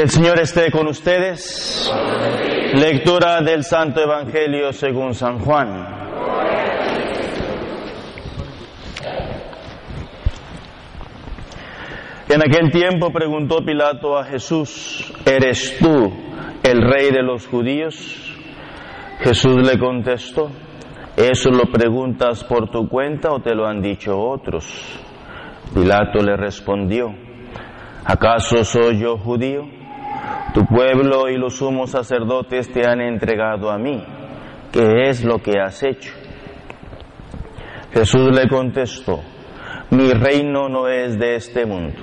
El Señor esté con ustedes. Lectura del Santo Evangelio según San Juan. En aquel tiempo preguntó Pilato a Jesús, ¿eres tú el rey de los judíos? Jesús le contestó, ¿eso lo preguntas por tu cuenta o te lo han dicho otros? Pilato le respondió, ¿acaso soy yo judío? Tu pueblo y los sumos sacerdotes te han entregado a mí. ¿Qué es lo que has hecho? Jesús le contestó, mi reino no es de este mundo.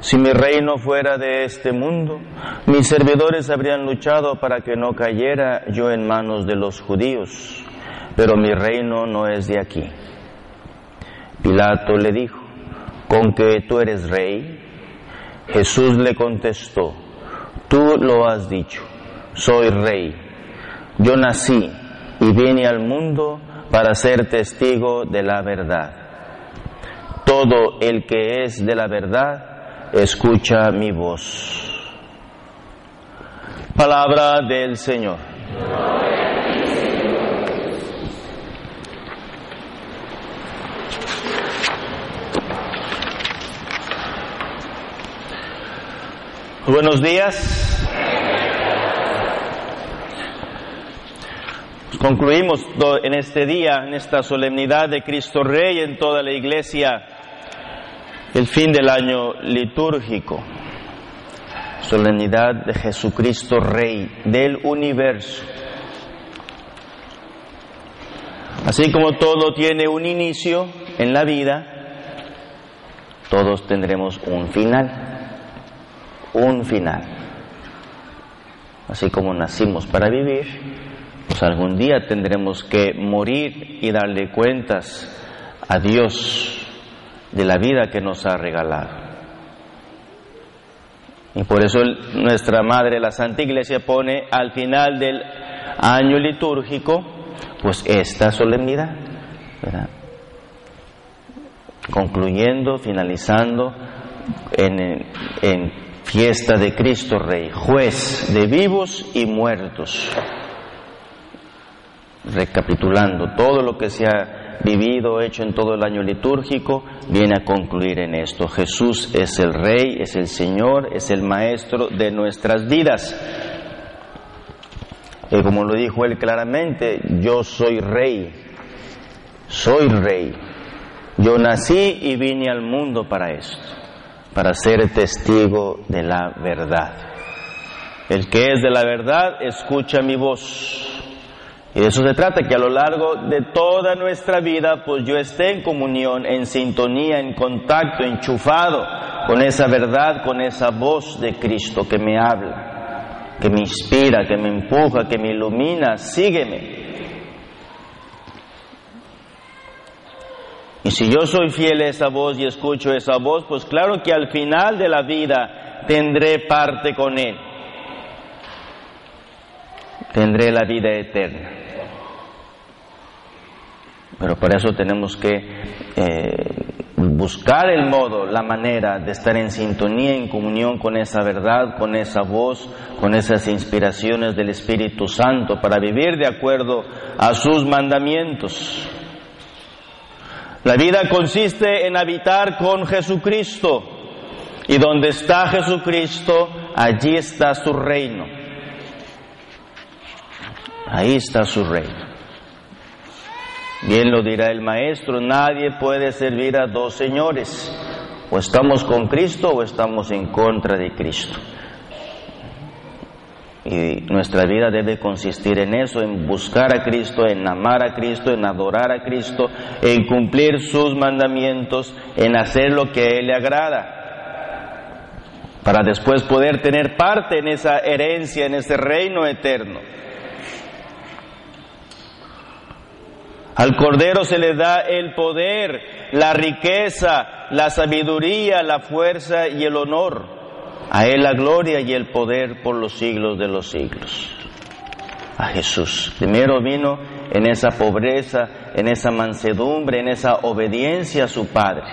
Si mi reino fuera de este mundo, mis servidores habrían luchado para que no cayera yo en manos de los judíos, pero mi reino no es de aquí. Pilato le dijo, ¿con que tú eres rey? Jesús le contestó, tú lo has dicho, soy rey. Yo nací y vine al mundo para ser testigo de la verdad. Todo el que es de la verdad, escucha mi voz. Palabra del Señor. Buenos días. Concluimos en este día, en esta solemnidad de Cristo Rey en toda la iglesia el fin del año litúrgico, solemnidad de Jesucristo Rey del universo. Así como todo tiene un inicio en la vida, todos tendremos un final, un final. Así como nacimos para vivir, pues algún día tendremos que morir y darle cuentas a Dios de la vida que nos ha regalado. Y por eso nuestra Madre, la Santa Iglesia, pone al final del año litúrgico, pues esta solemnidad, concluyendo, finalizando en, en fiesta de Cristo Rey, juez de vivos y muertos. Recapitulando todo lo que se ha vivido, hecho en todo el año litúrgico, viene a concluir en esto. Jesús es el Rey, es el Señor, es el Maestro de nuestras vidas. Y como lo dijo él claramente, yo soy Rey, soy Rey. Yo nací y vine al mundo para esto, para ser testigo de la verdad. El que es de la verdad, escucha mi voz. Y de eso se trata, que a lo largo de toda nuestra vida, pues yo esté en comunión, en sintonía, en contacto, enchufado con esa verdad, con esa voz de Cristo que me habla, que me inspira, que me empuja, que me ilumina, sígueme. Y si yo soy fiel a esa voz y escucho esa voz, pues claro que al final de la vida tendré parte con Él. Tendré la vida eterna. Pero para eso tenemos que eh, buscar el modo, la manera de estar en sintonía, en comunión con esa verdad, con esa voz, con esas inspiraciones del Espíritu Santo, para vivir de acuerdo a sus mandamientos. La vida consiste en habitar con Jesucristo. Y donde está Jesucristo, allí está su reino. Ahí está su reino. Bien lo dirá el maestro, nadie puede servir a dos señores. O estamos con Cristo o estamos en contra de Cristo. Y nuestra vida debe consistir en eso, en buscar a Cristo, en amar a Cristo, en adorar a Cristo, en cumplir sus mandamientos, en hacer lo que a Él le agrada, para después poder tener parte en esa herencia, en ese reino eterno. Al Cordero se le da el poder, la riqueza, la sabiduría, la fuerza y el honor. A Él la gloria y el poder por los siglos de los siglos. A Jesús. Primero vino en esa pobreza, en esa mansedumbre, en esa obediencia a su Padre.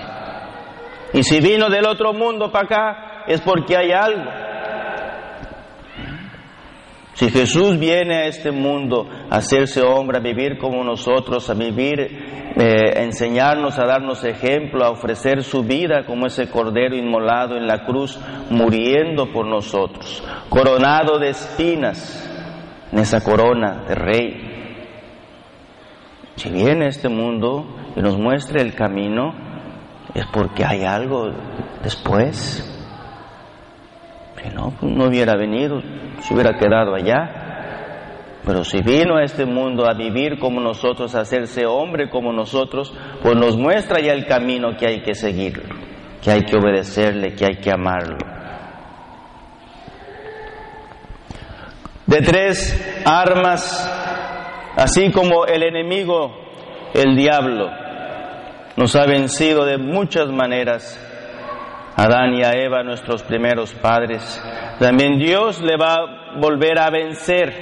Y si vino del otro mundo para acá es porque hay algo. Si Jesús viene a este mundo a hacerse hombre, a vivir como nosotros, a vivir, eh, a enseñarnos, a darnos ejemplo, a ofrecer su vida como ese cordero inmolado en la cruz, muriendo por nosotros, coronado de espinas en esa corona de rey. Si viene a este mundo y nos muestra el camino, es porque hay algo después. No, pues no hubiera venido, se hubiera quedado allá. Pero si vino a este mundo a vivir como nosotros, a hacerse hombre como nosotros, pues nos muestra ya el camino que hay que seguir, que hay que obedecerle, que hay que amarlo. De tres armas, así como el enemigo, el diablo, nos ha vencido de muchas maneras, Adán y a Eva, nuestros primeros padres. También Dios le va a volver a vencer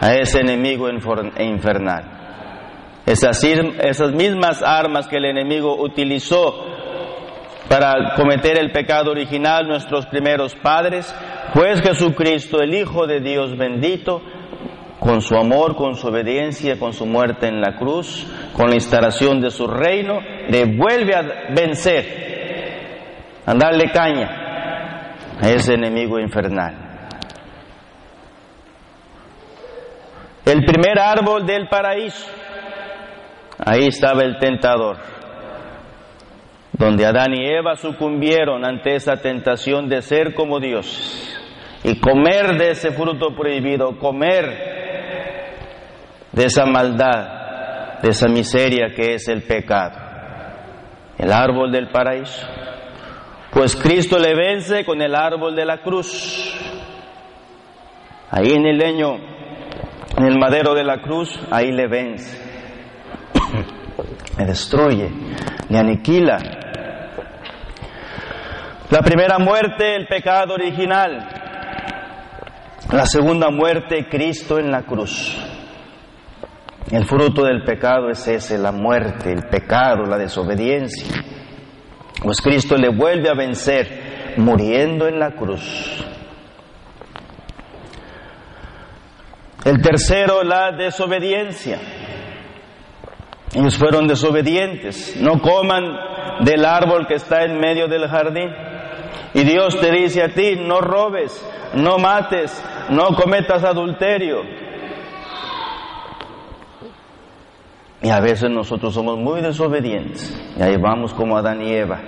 a ese enemigo infernal. Esas, esas mismas armas que el enemigo utilizó para cometer el pecado original nuestros primeros padres, pues Jesucristo, el Hijo de Dios bendito, con su amor, con su obediencia, con su muerte en la cruz, con la instalación de su reino, le vuelve a vencer a darle caña a ese enemigo infernal. El primer árbol del paraíso, ahí estaba el tentador, donde Adán y Eva sucumbieron ante esa tentación de ser como Dios y comer de ese fruto prohibido, comer de esa maldad, de esa miseria que es el pecado. El árbol del paraíso. Pues Cristo le vence con el árbol de la cruz. Ahí en el leño, en el madero de la cruz, ahí le vence. le destruye, le aniquila. La primera muerte, el pecado original. La segunda muerte, Cristo en la cruz. El fruto del pecado es ese, la muerte, el pecado, la desobediencia. Pues Cristo le vuelve a vencer muriendo en la cruz. El tercero, la desobediencia. Ellos fueron desobedientes. No coman del árbol que está en medio del jardín. Y Dios te dice a ti, no robes, no mates, no cometas adulterio. Y a veces nosotros somos muy desobedientes. Y ahí vamos como Adán y Eva,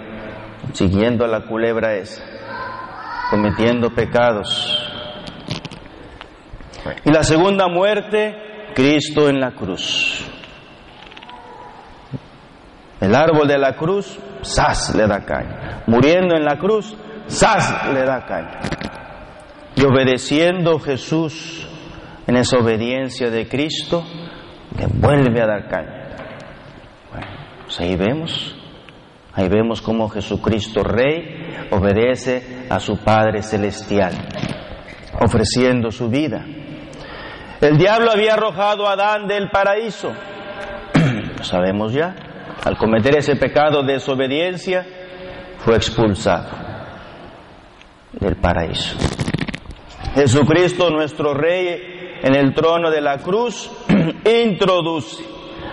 siguiendo a la culebra esa, cometiendo pecados. Y la segunda muerte, Cristo en la cruz. El árbol de la cruz, ¡zas! le da caña. Muriendo en la cruz, ¡zas! le da caña. Y obedeciendo Jesús en esa obediencia de Cristo, le vuelve a dar caña. Bueno, pues ahí vemos, ahí vemos cómo Jesucristo Rey obedece a su Padre Celestial, ofreciendo su vida. El diablo había arrojado a Adán del paraíso, lo sabemos ya, al cometer ese pecado de desobediencia, fue expulsado del paraíso. Jesucristo, nuestro Rey, en el trono de la cruz, introduce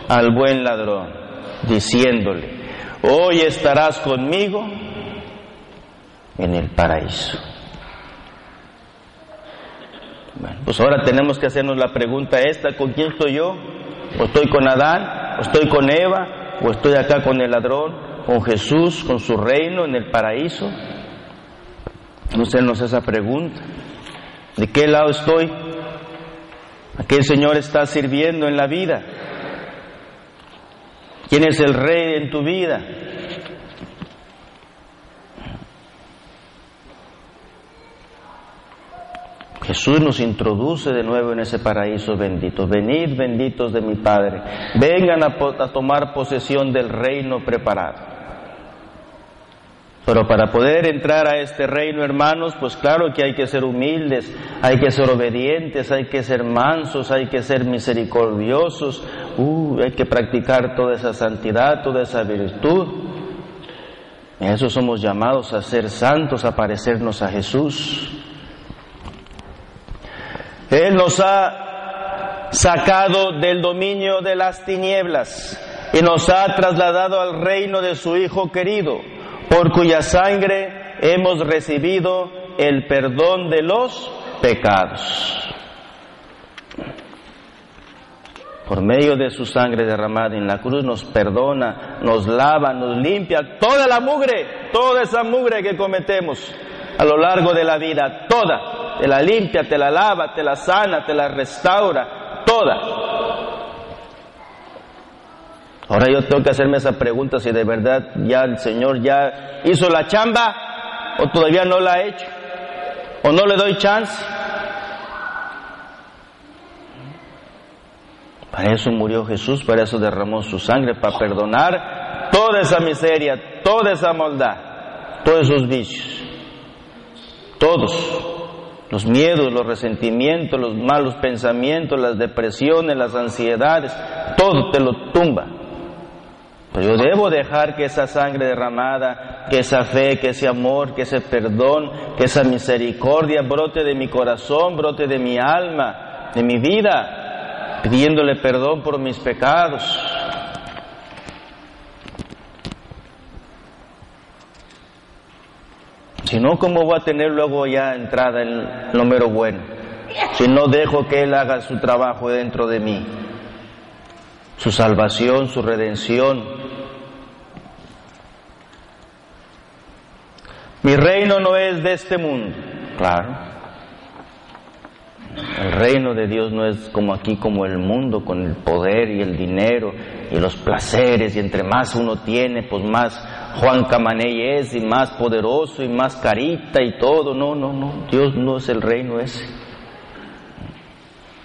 al buen ladrón, diciéndole, hoy estarás conmigo en el paraíso. Pues ahora tenemos que hacernos la pregunta esta, ¿con quién estoy yo? ¿O estoy con Adán? ¿O estoy con Eva? ¿O estoy acá con el ladrón? ¿Con Jesús? ¿Con su reino en el paraíso? No hacernos esa pregunta. ¿De qué lado estoy? ¿A qué Señor está sirviendo en la vida? ¿Quién es el rey en tu vida? Jesús nos introduce de nuevo en ese paraíso bendito. Venid benditos de mi Padre, vengan a, a tomar posesión del reino preparado. Pero para poder entrar a este reino, hermanos, pues claro que hay que ser humildes, hay que ser obedientes, hay que ser mansos, hay que ser misericordiosos, uh, hay que practicar toda esa santidad, toda esa virtud. En eso somos llamados a ser santos, a parecernos a Jesús. Él nos ha sacado del dominio de las tinieblas y nos ha trasladado al reino de su Hijo querido, por cuya sangre hemos recibido el perdón de los pecados. Por medio de su sangre derramada en la cruz nos perdona, nos lava, nos limpia toda la mugre, toda esa mugre que cometemos a lo largo de la vida, toda. Te la limpia, te la lava, te la sana, te la restaura, toda. Ahora yo tengo que hacerme esa pregunta si de verdad ya el Señor ya hizo la chamba o todavía no la ha hecho o no le doy chance. Para eso murió Jesús, para eso derramó su sangre, para perdonar toda esa miseria, toda esa maldad, todos esos vicios. Todos. Los miedos, los resentimientos, los malos pensamientos, las depresiones, las ansiedades, todo te lo tumba. Pero yo debo dejar que esa sangre derramada, que esa fe, que ese amor, que ese perdón, que esa misericordia brote de mi corazón, brote de mi alma, de mi vida, pidiéndole perdón por mis pecados. Si no, ¿cómo voy a tener luego ya entrada en lo mero bueno? Si no dejo que Él haga su trabajo dentro de mí, su salvación, su redención. Mi reino no es de este mundo, claro. El reino de Dios no es como aquí, como el mundo, con el poder y el dinero y los placeres, y entre más uno tiene, pues más Juan Camaney es, y más poderoso, y más carita y todo. No, no, no, Dios no es el reino ese.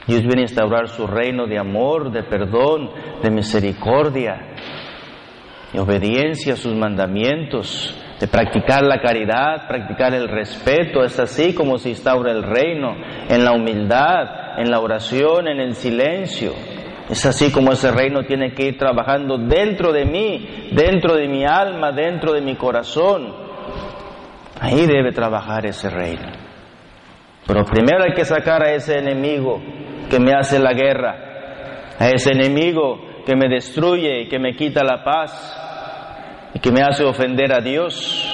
Dios viene a instaurar su reino de amor, de perdón, de misericordia, y obediencia a sus mandamientos de practicar la caridad, practicar el respeto, es así como se instaura el reino, en la humildad, en la oración, en el silencio. Es así como ese reino tiene que ir trabajando dentro de mí, dentro de mi alma, dentro de mi corazón. Ahí debe trabajar ese reino. Pero primero hay que sacar a ese enemigo que me hace la guerra, a ese enemigo que me destruye y que me quita la paz, y que me hace ofender a Dios.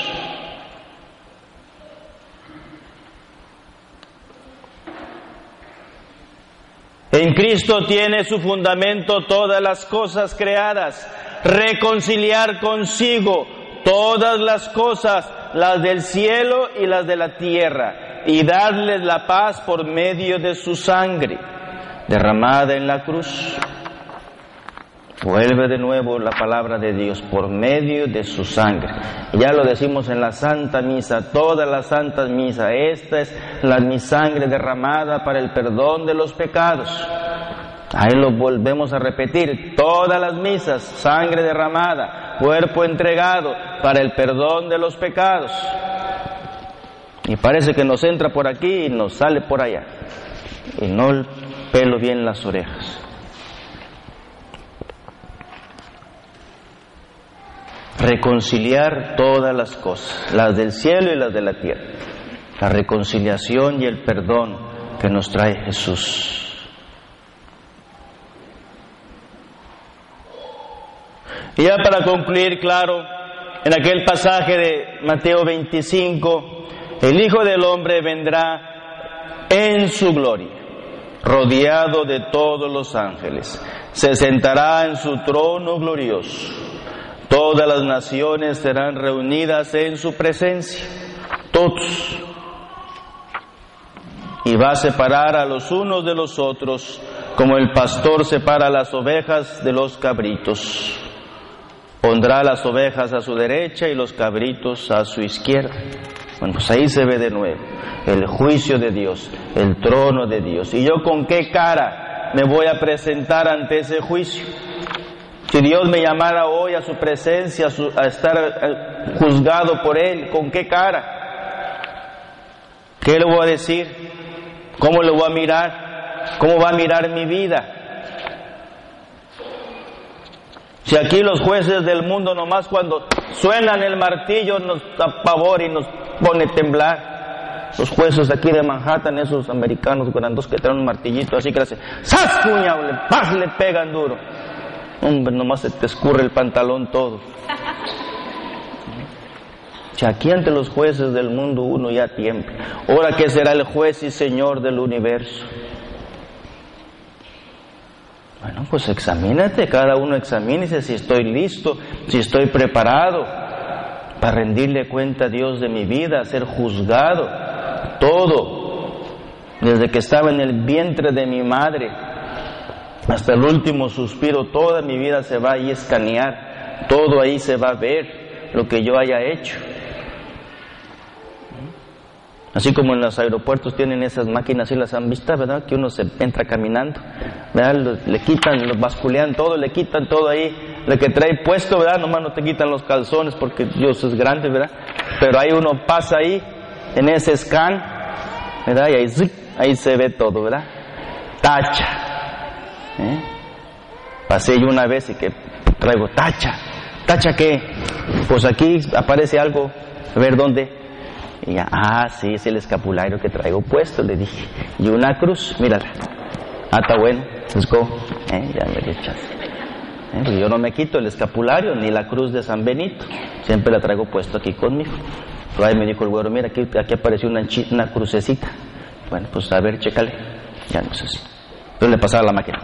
En Cristo tiene su fundamento todas las cosas creadas, reconciliar consigo todas las cosas, las del cielo y las de la tierra, y darles la paz por medio de su sangre derramada en la cruz. Vuelve de nuevo la palabra de Dios por medio de su sangre. Ya lo decimos en la Santa Misa, toda la Santa Misa. Esta es la, mi sangre derramada para el perdón de los pecados. Ahí lo volvemos a repetir, todas las misas, sangre derramada, cuerpo entregado para el perdón de los pecados. Y parece que nos entra por aquí y nos sale por allá. Y no el pelo bien las orejas. Reconciliar todas las cosas, las del cielo y las de la tierra. La reconciliación y el perdón que nos trae Jesús. Y ya para concluir, claro, en aquel pasaje de Mateo 25, el Hijo del Hombre vendrá en su gloria, rodeado de todos los ángeles. Se sentará en su trono glorioso Todas las naciones serán reunidas en su presencia, todos. Y va a separar a los unos de los otros, como el pastor separa las ovejas de los cabritos. Pondrá las ovejas a su derecha y los cabritos a su izquierda. Bueno, pues ahí se ve de nuevo el juicio de Dios, el trono de Dios. ¿Y yo con qué cara me voy a presentar ante ese juicio? Si Dios me llamara hoy a su presencia, a, estar eh, juzgado por Él, ¿con qué cara? ¿Qué le voy a decir? ¿Cómo le voy a mirar? ¿Cómo va a mirar mi vida? Si aquí los jueces del mundo nomás cuando suenan el martillo nos apavora y nos pone a temblar. los jueces aquí de Manhattan, esos americanos grandos que traen un martillito así que le hacen, ¡Sas, cuñado! ¡Paz! Le pegan duro. Hombre, nomás se te escurre el pantalón todo. Si aquí ante los jueces del mundo uno ya tiembla. Ahora que será el juez y señor del universo. Bueno, pues examínate, cada uno examínese si estoy listo, si estoy preparado para rendirle cuenta a Dios de mi vida, ser juzgado, todo, desde que estaba en el vientre de mi madre hasta el último suspiro, toda mi vida se va a escanear, todo ahí se va a ver lo que yo haya hecho. Así como en los aeropuertos tienen esas máquinas, y las han visto, ¿verdad? Que uno se entra caminando, ¿verdad? Le quitan, lo basculean todo, le quitan todo ahí, lo que trae puesto, ¿verdad? Nomás no te quitan los calzones porque Dios es grande, ¿verdad? Pero ahí uno pasa ahí, en ese scan, ¿verdad? Y ahí, ahí se ve todo, ¿verdad? Tacha. ¿Eh? Pasé yo una vez y que traigo tacha. ¿Tacha qué? Pues aquí aparece algo, a ver dónde y ya, ah, sí, es el escapulario que traigo puesto, le dije. Y una cruz, mírala. Ah, está bueno, let's go. Eh, ya me echas. Eh, pues yo no me quito el escapulario ni la cruz de San Benito. Siempre la traigo puesto aquí conmigo. Pero ahí me dijo el güero, mira, aquí, aquí apareció una, una crucecita. Bueno, pues a ver, chécale. Ya no sé si. Entonces le pasaba la máquina.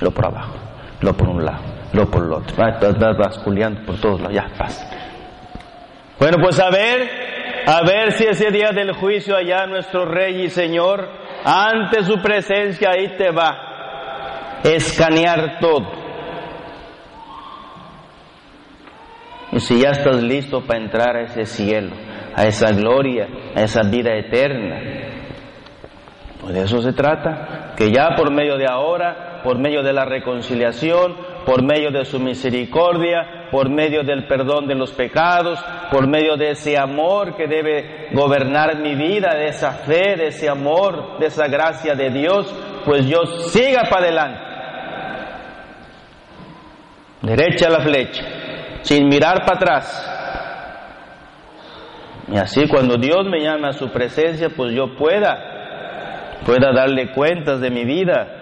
Lo por, abajo, lo por un lado, lo por el otro. Vas basculeando por todos lados. Ya, pasa. Bueno, pues a ver, a ver si ese día del juicio allá nuestro Rey y Señor, ante su presencia ahí te va, escanear todo. Y si ya estás listo para entrar a ese cielo, a esa gloria, a esa vida eterna, pues de eso se trata, que ya por medio de ahora, por medio de la reconciliación, por medio de su misericordia, por medio del perdón de los pecados, por medio de ese amor que debe gobernar mi vida, de esa fe, de ese amor, de esa gracia de Dios, pues yo siga para adelante. Derecha la flecha, sin mirar para atrás. Y así cuando Dios me llama a su presencia, pues yo pueda, pueda darle cuentas de mi vida,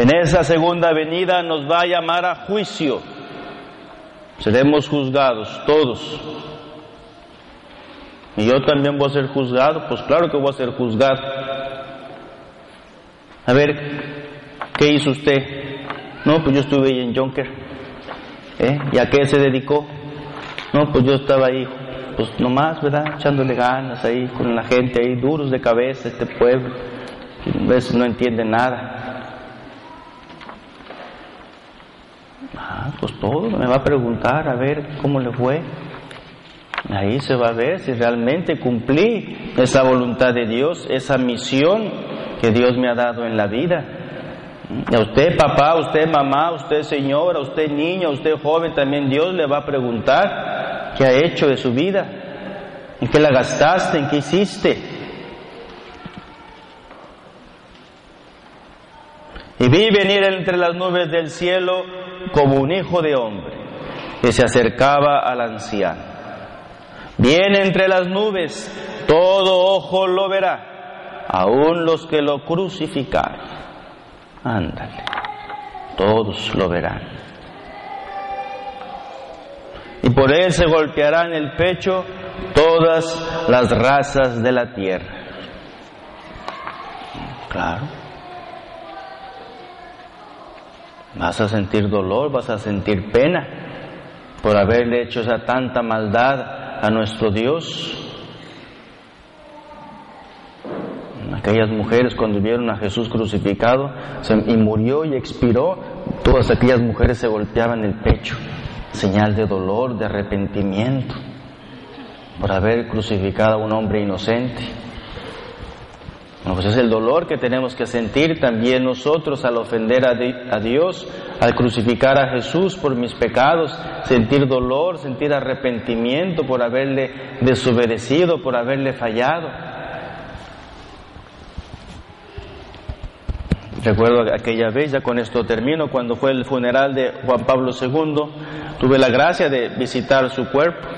En esa segunda venida nos va a llamar a juicio. Seremos juzgados todos. Y yo también voy a ser juzgado, pues claro que voy a ser juzgado. A ver, ¿qué hizo usted? No, pues yo estuve ahí en Jonker. ¿Eh? ¿Y a qué se dedicó? No, pues yo estaba ahí, pues nomás, ¿verdad? Echándole ganas ahí con la gente ahí, duros de cabeza, este pueblo. A veces no entiende nada. Ah, pues todo, me va a preguntar a ver cómo le fue. Ahí se va a ver si realmente cumplí esa voluntad de Dios, esa misión que Dios me ha dado en la vida. A usted papá, a usted mamá, a usted señora, a usted niño, a usted joven, también Dios le va a preguntar qué ha hecho de su vida, en qué la gastaste, en qué hiciste. Y vi venir entre las nubes del cielo como un hijo de hombre que se acercaba al anciano. Viene entre las nubes, todo ojo lo verá, aun los que lo crucificaron. Ándale, todos lo verán. Y por él se golpearán el pecho todas las razas de la tierra. Claro. Vas a sentir dolor, vas a sentir pena por haberle hecho esa tanta maldad a nuestro Dios. Aquellas mujeres cuando vieron a Jesús crucificado y murió y expiró, todas aquellas mujeres se golpeaban el pecho, señal de dolor, de arrepentimiento, por haber crucificado a un hombre inocente. Bueno, pues es el dolor que tenemos que sentir también nosotros al ofender a, Dios, al crucificar a Jesús por mis pecados, sentir dolor, sentir arrepentimiento por haberle desobedecido, por haberle fallado. Recuerdo aquella vez, ya con esto termino, cuando fue el funeral de Juan Pablo II, tuve la gracia de visitar su cuerpo.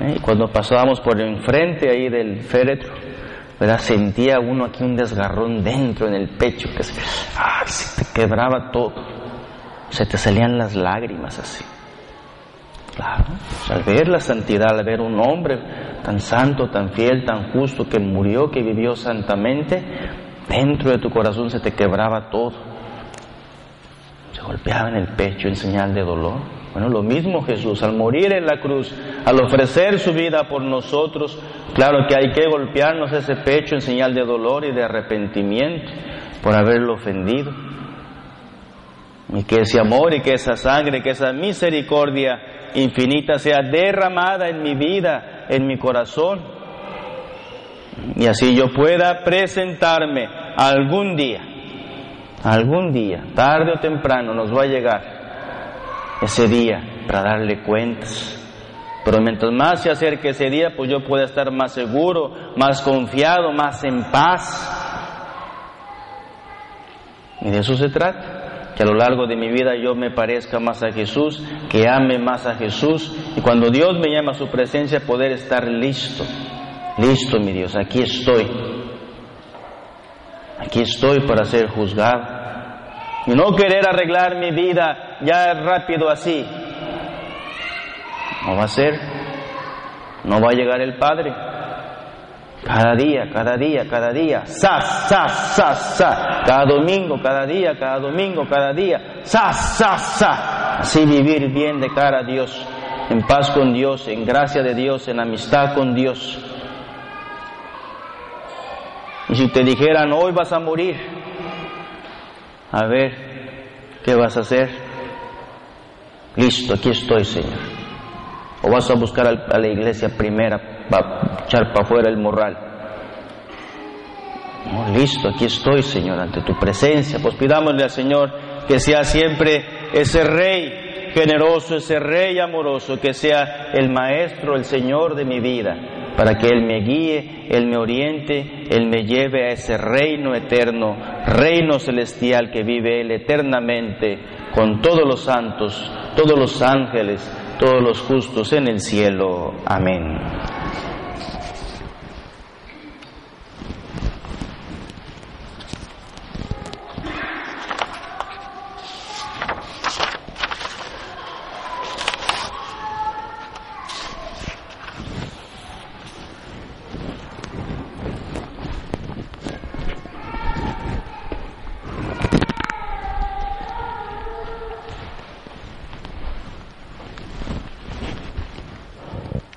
¿eh? Y cuando pasábamos por enfrente ahí del féretro, ¿verdad? sentía uno aquí un desgarrón dentro en el pecho, que se, ah, se te quebraba todo, se te salían las lágrimas así. Claro, al ver la santidad, al ver un hombre tan santo, tan fiel, tan justo, que murió, que vivió santamente, dentro de tu corazón se te quebraba todo. Se golpeaba en el pecho en señal de dolor. Bueno, lo mismo Jesús, al morir en la cruz, al ofrecer su vida por nosotros, claro que hay que golpearnos ese pecho en señal de dolor y de arrepentimiento por haberlo ofendido. Y que ese amor y que esa sangre, que esa misericordia infinita sea derramada en mi vida, en mi corazón. Y así yo pueda presentarme algún día, algún día, tarde o temprano nos va a llegar ese día para darle cuentas. Pero mientras más se acerque ese día, pues yo pueda estar más seguro, más confiado, más en paz. Y de eso se trata que a lo largo de mi vida yo me parezca más a Jesús, que ame más a Jesús y cuando Dios me llama a su presencia poder estar listo, listo mi Dios, aquí estoy, aquí estoy para ser juzgado no querer arreglar mi vida ya rápido así, no va a ser, no va a llegar el Padre. Cada día, cada día, cada día, sas, sas, sas, sas, cada domingo, cada día, cada domingo, cada día, sas, sas, sas. Así vivir bien de cara a Dios, en paz con Dios, en gracia de Dios, en amistad con Dios. Y si te dijeran, hoy vas a morir, a ver, ¿qué vas a hacer? Listo, aquí estoy, Señor. O vas a buscar a la iglesia primera para echar para afuera el morral. listo, aquí estoy, Señor, ante tu presencia. Pues pidámosle al Señor que sea siempre ese Rey generoso, ese Rey amoroso, que sea el Maestro, el Señor de mi vida, para que Él me guíe, Él me oriente, Él me lleve a ese reino eterno, reino celestial que vive Él eternamente con todos los santos, todos los ángeles, todos los justos en el cielo. Amén.